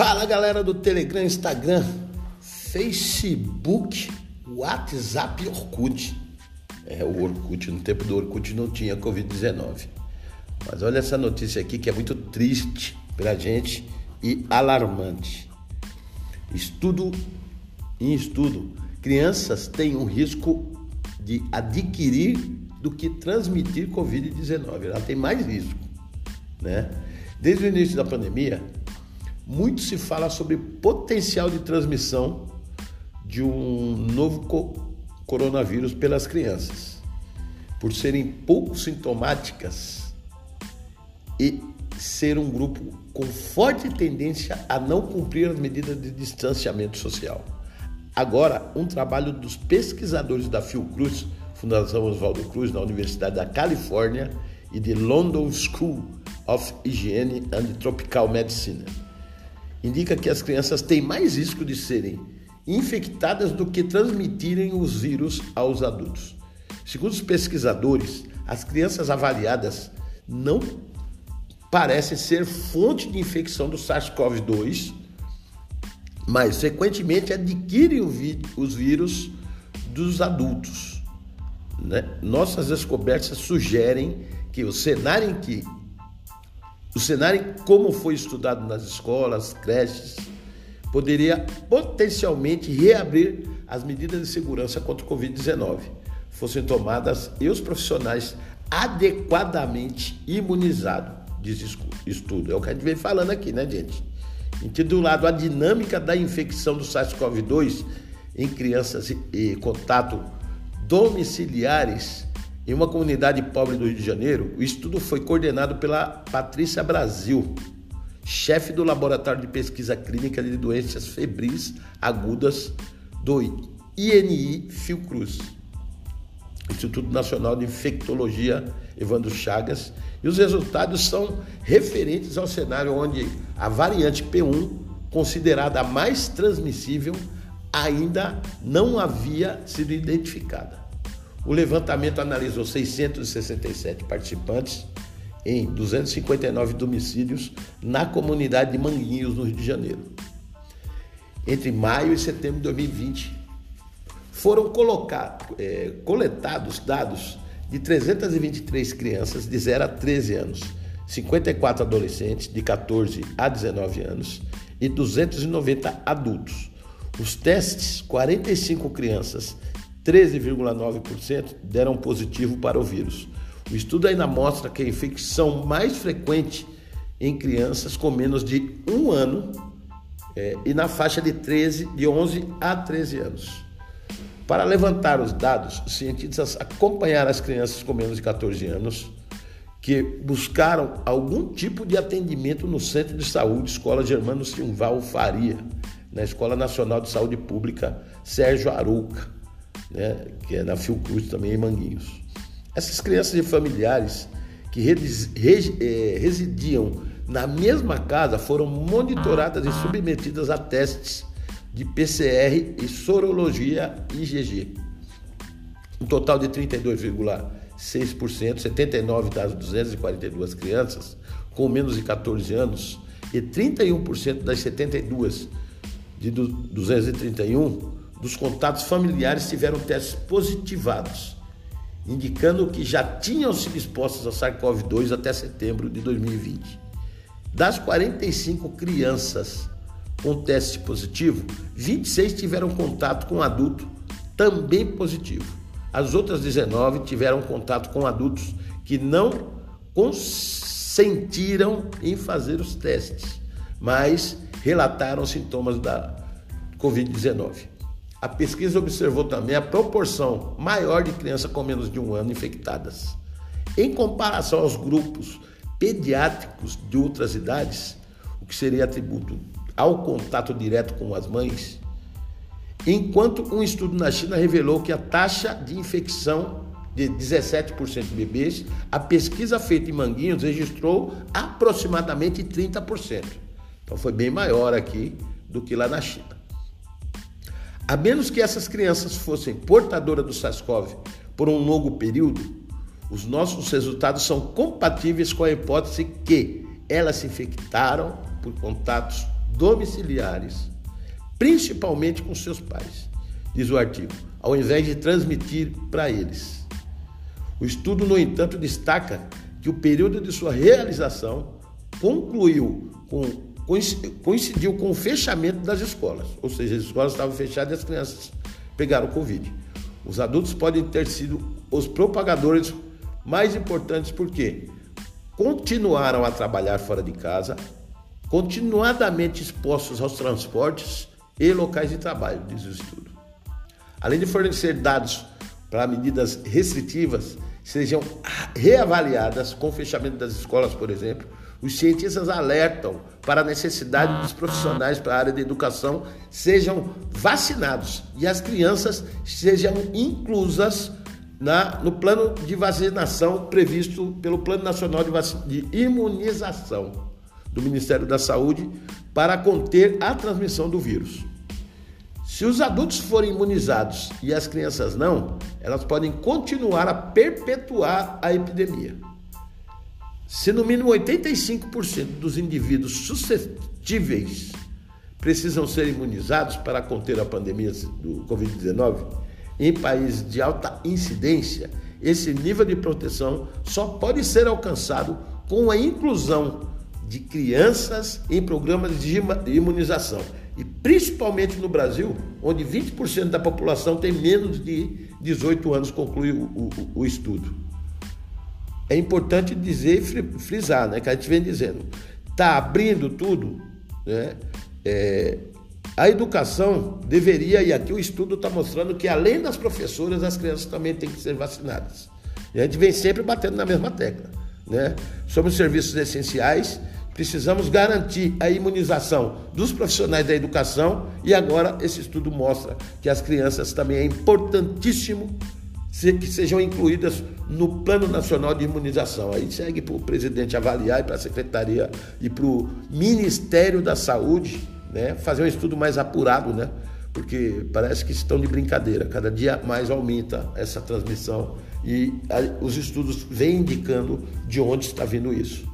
Fala galera do Telegram, Instagram, Facebook, WhatsApp e Orkut. É, o Orkut, no tempo do Orkut não tinha Covid-19. Mas olha essa notícia aqui que é muito triste pra gente e alarmante. Estudo em estudo, crianças têm um risco de adquirir do que transmitir Covid-19. Ela tem mais risco, né? Desde o início da pandemia, muito se fala sobre potencial de transmissão de um novo co coronavírus pelas crianças, por serem pouco sintomáticas e ser um grupo com forte tendência a não cumprir as medidas de distanciamento social. Agora, um trabalho dos pesquisadores da Fiocruz, Fundação Oswaldo Cruz, na Universidade da Califórnia, e de London School of Hygiene and Tropical Medicine indica que as crianças têm mais risco de serem infectadas do que transmitirem os vírus aos adultos. Segundo os pesquisadores, as crianças avaliadas não parecem ser fonte de infecção do SARS-CoV-2, mas frequentemente adquirem os vírus dos adultos. Né? Nossas descobertas sugerem que o cenário em que o cenário, como foi estudado nas escolas, creches, poderia potencialmente reabrir as medidas de segurança contra o Covid-19, fossem tomadas e os profissionais adequadamente imunizados, diz estudo. É o que a gente vem falando aqui, né, gente? Intitulado A Dinâmica da Infecção do SARS-CoV-2 em Crianças e Contato Domiciliares em uma comunidade pobre do Rio de Janeiro, o estudo foi coordenado pela Patrícia Brasil, chefe do Laboratório de Pesquisa Clínica de Doenças Febris Agudas do INI Fiocruz, Instituto Nacional de Infectologia Evandro Chagas, e os resultados são referentes ao cenário onde a variante P1, considerada a mais transmissível, ainda não havia sido identificada. O levantamento analisou 667 participantes em 259 domicílios na comunidade de Manguinhos, no Rio de Janeiro. Entre maio e setembro de 2020, foram é, coletados dados de 323 crianças de 0 a 13 anos, 54 adolescentes de 14 a 19 anos e 290 adultos. Os testes, 45 crianças 13,9% deram positivo para o vírus. O estudo ainda mostra que a infecção mais frequente em crianças com menos de um ano é, e na faixa de 13, de 11 a 13 anos. Para levantar os dados, os cientistas acompanharam as crianças com menos de 14 anos que buscaram algum tipo de atendimento no Centro de Saúde Escola Germano Silval Faria, na Escola Nacional de Saúde Pública Sérgio Arouca né, que é na Fiocruz também em Manguinhos. Essas crianças e familiares que é, residiam na mesma casa foram monitoradas e submetidas a testes de PCR e sorologia IgG. Um total de 32,6%, 79 das 242 crianças com menos de 14 anos e 31% das 72 de 231 dos contatos familiares tiveram testes positivados, indicando que já tinham sido expostos ao SARS-CoV-2 até setembro de 2020. Das 45 crianças com teste positivo, 26 tiveram contato com adulto também positivo. As outras 19 tiveram contato com adultos que não consentiram em fazer os testes, mas relataram sintomas da Covid-19. A pesquisa observou também a proporção maior de crianças com menos de um ano infectadas. Em comparação aos grupos pediátricos de outras idades, o que seria atributo ao contato direto com as mães, enquanto um estudo na China revelou que a taxa de infecção de 17% de bebês, a pesquisa feita em Manguinhos registrou aproximadamente 30%. Então foi bem maior aqui do que lá na China. A menos que essas crianças fossem portadoras do SARS-CoV por um longo período, os nossos resultados são compatíveis com a hipótese que elas se infectaram por contatos domiciliares, principalmente com seus pais, diz o artigo, ao invés de transmitir para eles. O estudo, no entanto, destaca que o período de sua realização concluiu com coincidiu com o fechamento das escolas, ou seja, as escolas estavam fechadas e as crianças pegaram o Covid. Os adultos podem ter sido os propagadores mais importantes porque continuaram a trabalhar fora de casa, continuadamente expostos aos transportes e locais de trabalho, diz o estudo. Além de fornecer dados para medidas restritivas sejam reavaliadas com o fechamento das escolas, por exemplo, os cientistas alertam para a necessidade dos profissionais para a área da educação sejam vacinados e as crianças sejam inclusas na, no plano de vacinação previsto pelo Plano Nacional de, de Imunização do Ministério da Saúde para conter a transmissão do vírus. Se os adultos forem imunizados e as crianças não, elas podem continuar a perpetuar a epidemia. Se no mínimo 85% dos indivíduos suscetíveis precisam ser imunizados para conter a pandemia do Covid-19, em países de alta incidência, esse nível de proteção só pode ser alcançado com a inclusão de crianças em programas de imunização. E principalmente no Brasil, onde 20% da população tem menos de 18 anos, conclui o, o, o estudo é importante dizer e frisar, né? Que a gente vem dizendo, está abrindo tudo, né? É, a educação deveria, e aqui o estudo está mostrando que além das professoras, as crianças também têm que ser vacinadas. E a gente vem sempre batendo na mesma tecla, né? Somos serviços essenciais, precisamos garantir a imunização dos profissionais da educação e agora esse estudo mostra que as crianças também é importantíssimo que sejam incluídas no Plano Nacional de Imunização. Aí segue para o presidente avaliar e para a Secretaria e para o Ministério da Saúde né, fazer um estudo mais apurado, né? Porque parece que estão de brincadeira. Cada dia mais aumenta essa transmissão e os estudos vêm indicando de onde está vindo isso.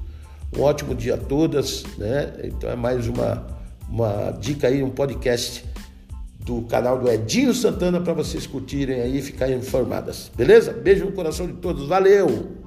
Um ótimo dia a todas, né? Então é mais uma, uma dica aí, um podcast do canal do Edinho Santana para vocês curtirem aí e ficarem informadas. Beleza? Beijo no coração de todos. Valeu!